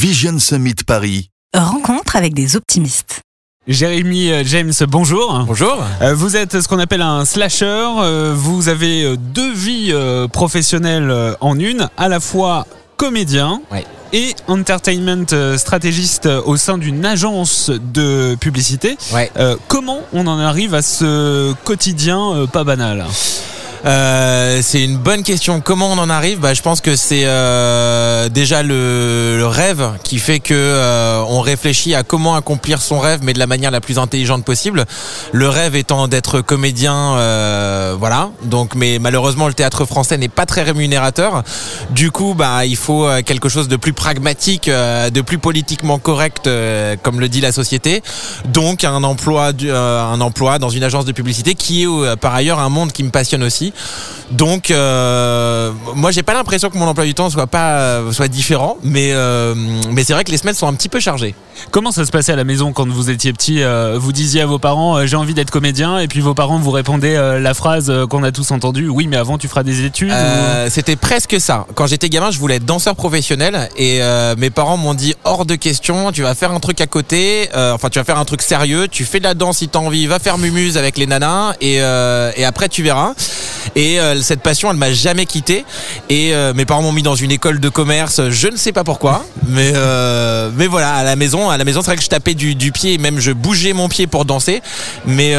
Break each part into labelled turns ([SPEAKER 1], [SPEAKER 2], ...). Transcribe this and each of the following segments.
[SPEAKER 1] Vision Summit Paris.
[SPEAKER 2] Rencontre avec des optimistes.
[SPEAKER 3] Jérémy euh, James, bonjour.
[SPEAKER 4] Bonjour.
[SPEAKER 3] Euh, Vous êtes ce qu'on appelle un slasher. Euh, Vous avez deux vies professionnelles en une, à la fois comédien
[SPEAKER 4] Ouais.
[SPEAKER 3] et entertainment stratégiste au sein d'une agence de publicité.
[SPEAKER 4] Ouais.
[SPEAKER 3] Comment on en arrive à ce quotidien pas banal?
[SPEAKER 4] Euh, c'est une bonne question. Comment on en arrive bah, Je pense que c'est euh, déjà le, rêve qui fait que euh, on réfléchit à comment accomplir son rêve, mais de la manière la plus intelligente possible. Le rêve étant d'être comédien, voilà. Donc, mais malheureusement, le théâtre français n'est pas très rémunérateur. Du coup, bah, il faut quelque chose de plus pragmatique, de plus politiquement correct, comme le dit la société. Donc, un emploi, un emploi dans une agence de publicité qui est par ailleurs un monde qui me passionne aussi. Donc, euh, moi, j'ai pas l'impression que mon emploi du temps soit pas euh, soit différent, mais euh, mais c'est vrai que les semaines sont un petit peu chargées.
[SPEAKER 3] Comment ça se passait à la maison quand vous étiez petit euh, Vous disiez à vos parents j'ai envie d'être comédien et puis vos parents vous répondaient la phrase qu'on a tous entendue oui mais avant tu feras des études ou-
[SPEAKER 4] C'était presque ça. Quand j'étais gamin, je voulais être danseur professionnel et mes parents m'ont dit hors de question, tu vas faire un truc à côté, enfin tu vas faire un truc sérieux, tu fais de la danse si t'as envie, va faire mumuse avec les nanas et, et après tu verras. Et euh, cette passion, elle m'a jamais quitté. Et euh, mes parents m'ont mis dans une école de commerce, je ne sais pas pourquoi, mais euh, mais voilà, à la maison, à la maison, c'est vrai que je tapais du, pied, et même je bougeais mon pied pour danser, mais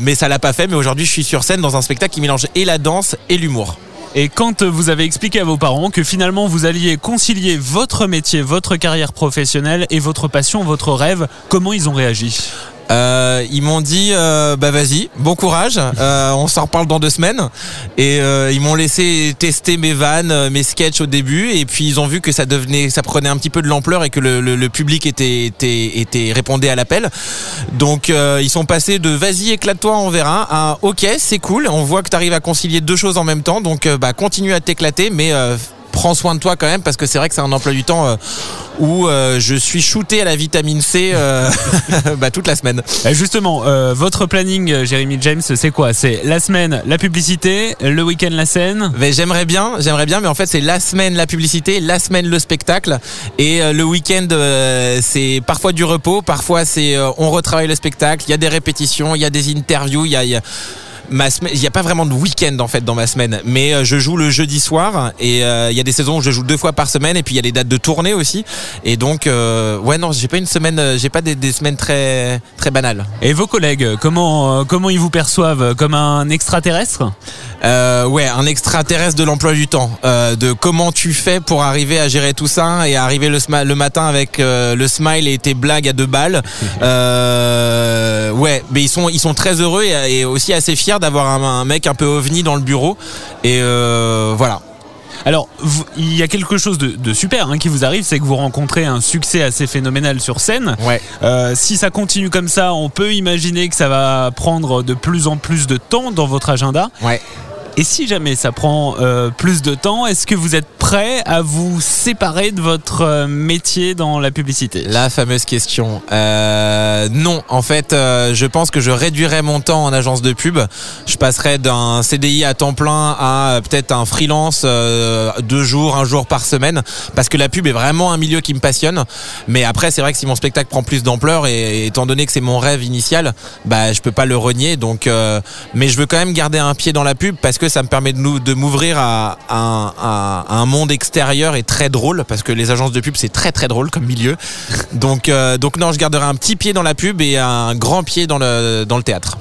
[SPEAKER 4] mais ça l'a pas fait. Mais aujourd'hui, je suis sur scène dans un spectacle qui mélange et la danse et l'humour.
[SPEAKER 3] Et quand vous avez expliqué à vos parents que finalement vous alliez concilier votre métier, votre carrière professionnelle et votre passion, votre rêve, comment ils ont réagi?
[SPEAKER 4] Euh, ils m'ont dit euh, bah vas-y, bon courage, euh, on s'en reparle dans deux semaines. Et euh, ils m'ont laissé tester mes vannes, euh, mes sketchs au début, et puis ils ont vu que ça devenait, ça prenait un petit peu de l'ampleur et que le, le- le public était, était, était répondait à l'appel. Donc euh, ils sont passés de vas-y éclate-toi, on verra, à ok c'est cool, on voit que tu arrives à concilier deux choses en même temps, donc bah continue à t'éclater, mais prends soin de toi quand même parce que c'est vrai que c'est un emploi du temps euh, où euh, je suis shooté à la vitamine C euh, bah, toute la semaine.
[SPEAKER 3] Euh, Justement, votre planning, Jérémy James, c'est quoi? C'est la semaine la publicité, le week-end la scène?
[SPEAKER 4] Mais j'aimerais bien, j'aimerais bien, mais en fait c'est la semaine la publicité, la semaine le spectacle, et le week-end c'est parfois du repos, parfois c'est on retravaille le spectacle, il y a des répétitions, il y a des interviews, il y a, il y a- ma semaine, il n'y a pas vraiment de week-end en fait dans ma semaine, mais euh, je joue le jeudi soir et euh, il y a des saisons où je joue deux fois par semaine et puis il y a les dates de tournée aussi, et donc euh, ouais non j'ai pas une semaine, j'ai pas des, des semaines très très banales.
[SPEAKER 3] Et vos collègues, comment, comment ils vous perçoivent Comme un extraterrestre?
[SPEAKER 4] Euh, ouais, un extraterrestre de l'emploi du temps. De comment tu fais pour arriver à gérer tout ça et arriver le, le matin avec le smile et tes blagues à deux balles. Ouais, mais ils sont ils sont très heureux et, et aussi assez fiers d'avoir un, un mec un peu ovni dans le bureau. Et euh, voilà.
[SPEAKER 3] Alors, vous- il y a quelque chose de, de super hein, qui vous arrive, c'est que vous rencontrez un succès assez phénoménal sur scène.
[SPEAKER 4] Ouais.
[SPEAKER 3] Euh, si ça continue comme ça, on peut imaginer que ça va prendre de plus en plus de temps dans votre agenda.
[SPEAKER 4] Ouais.
[SPEAKER 3] Et si jamais ça prend euh, plus de temps, est-ce que vous êtes prêt à vous séparer de votre euh, métier dans la publicité?
[SPEAKER 4] La fameuse question. Euh, non, en fait, euh, je pense que je réduirais mon temps en agence de pub. Je passerais d'un CDI à temps plein à euh, peut-être un freelance euh, deux jours, un jour par semaine, parce que la pub est vraiment un milieu qui me passionne. Mais après, c'est vrai que si mon spectacle prend plus d'ampleur et, étant donné que c'est mon rêve initial, bah je peux pas le renier. Donc, mais je veux quand même garder un pied dans la pub parce que ça me permet de, nous, de m'ouvrir à, un- à- à un monde extérieur et très drôle parce que les agences de pub c'est très très drôle comme milieu. Donc, euh, donc non, je garderai un petit pied dans la pub et un grand pied dans le, dans le théâtre.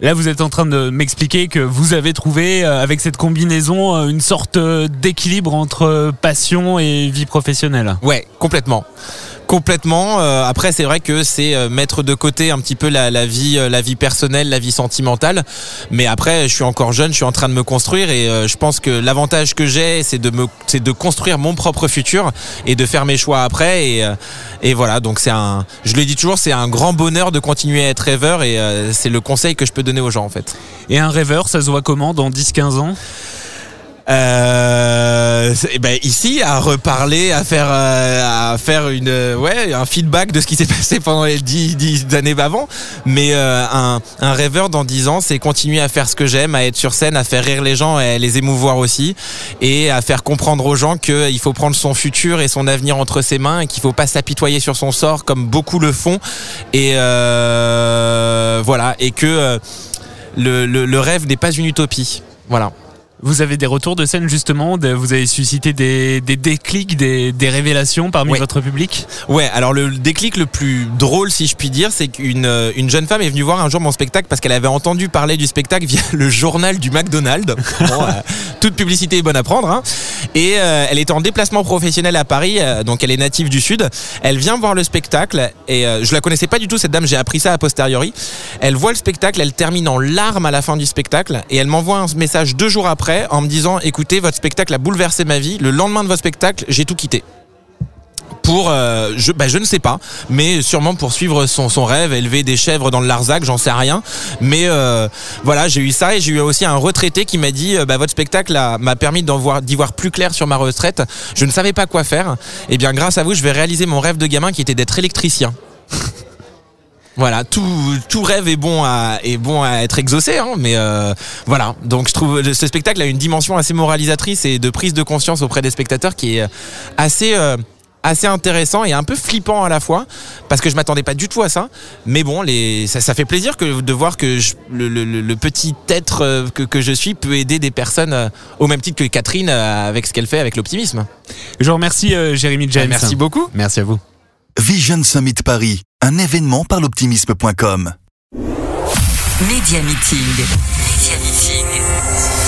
[SPEAKER 3] Là, vous êtes en train de m'expliquer que vous avez trouvé, euh, avec cette combinaison, euh, une sorte d'équilibre entre passion et vie professionnelle.
[SPEAKER 4] Ouais, complètement. Complètement. Euh, après, c'est vrai que c'est euh, mettre de côté un petit peu la, vie, euh, la vie personnelle, la vie sentimentale. Mais après, je suis encore jeune, je suis en train de me construire et je pense que l'avantage que j'ai, c'est de construire mon propre futur et de faire mes choix après. Et, voilà. Donc c'est un, je le dis toujours, c'est un grand bonheur de continuer à être rêveur et c'est le conseil que je peux donner aux gens en fait.
[SPEAKER 3] Et un rêveur, ça se voit comment dans 10-15 ans?
[SPEAKER 4] Euh, ben ici à reparler, à faire, euh, à faire une, euh, ouais, un feedback de ce qui s'est passé pendant les dix, années avant. Mais un, un, rêveur dans dix ans, c'est continuer à faire ce que j'aime, à être sur scène, à faire rire les gens, et à les émouvoir aussi, et à faire comprendre aux gens qu'il faut prendre son futur et son avenir entre ses mains, et qu'il faut pas s'apitoyer sur son sort comme beaucoup le font. Et voilà, et que le, le, le rêve n'est pas une utopie. Voilà.
[SPEAKER 3] Vous avez des retours de scène justement, vous avez suscité des, des déclics, des, des, révélations parmi votre public?
[SPEAKER 4] Ouais, alors le déclic le plus drôle si je puis dire, c'est qu'une euh, une jeune femme est venue voir un jour mon spectacle parce qu'elle avait entendu parler du spectacle via le journal du McDonald's. Bon, euh, toute publicité est bonne à prendre. Hein. Et euh, elle était en déplacement professionnel à Paris, donc elle est native du Sud. Elle vient voir le spectacle et je la connaissais pas du tout cette dame, j'ai appris ça a posteriori. Elle voit le spectacle, elle termine en larmes à la fin du spectacle et elle m'envoie un message deux jours après en me disant écoutez, votre spectacle a bouleversé ma vie. Le lendemain de votre spectacle, j'ai tout quitté pour, euh, je, bah, je ne sais pas, mais sûrement pour suivre son, son rêve, élever des chèvres dans le Larzac, j'en sais rien. Mais euh, voilà, j'ai eu ça et j'ai eu aussi un retraité qui m'a dit, euh, bah, votre spectacle m'a permis d'y voir, voir plus clair sur ma retraite. Je ne savais pas quoi faire. Et eh bien, grâce à vous, je vais réaliser mon rêve de gamin qui était d'être électricien. Voilà, tout, tout rêve est bon à, est bon à être exaucé, hein, mais euh, voilà. Donc je trouve ce spectacle a une dimension assez moralisatrice et de prise de conscience auprès des spectateurs qui est assez euh, assez intéressant et un peu flippant à la fois parce que je m'attendais pas du tout à ça. Mais bon, les, ça, ça fait plaisir que, de voir que le, le, le, petit être euh, que, que, je suis peut aider des personnes au même titre que Catherine avec ce qu'elle fait avec l'optimisme.
[SPEAKER 3] Je vous remercie, Jérémy James.
[SPEAKER 4] Merci beaucoup.
[SPEAKER 3] Merci à vous.
[SPEAKER 1] Vision Summit Paris, un événement par l'optimisme.com.
[SPEAKER 2] Média Meeting. Média Meeting.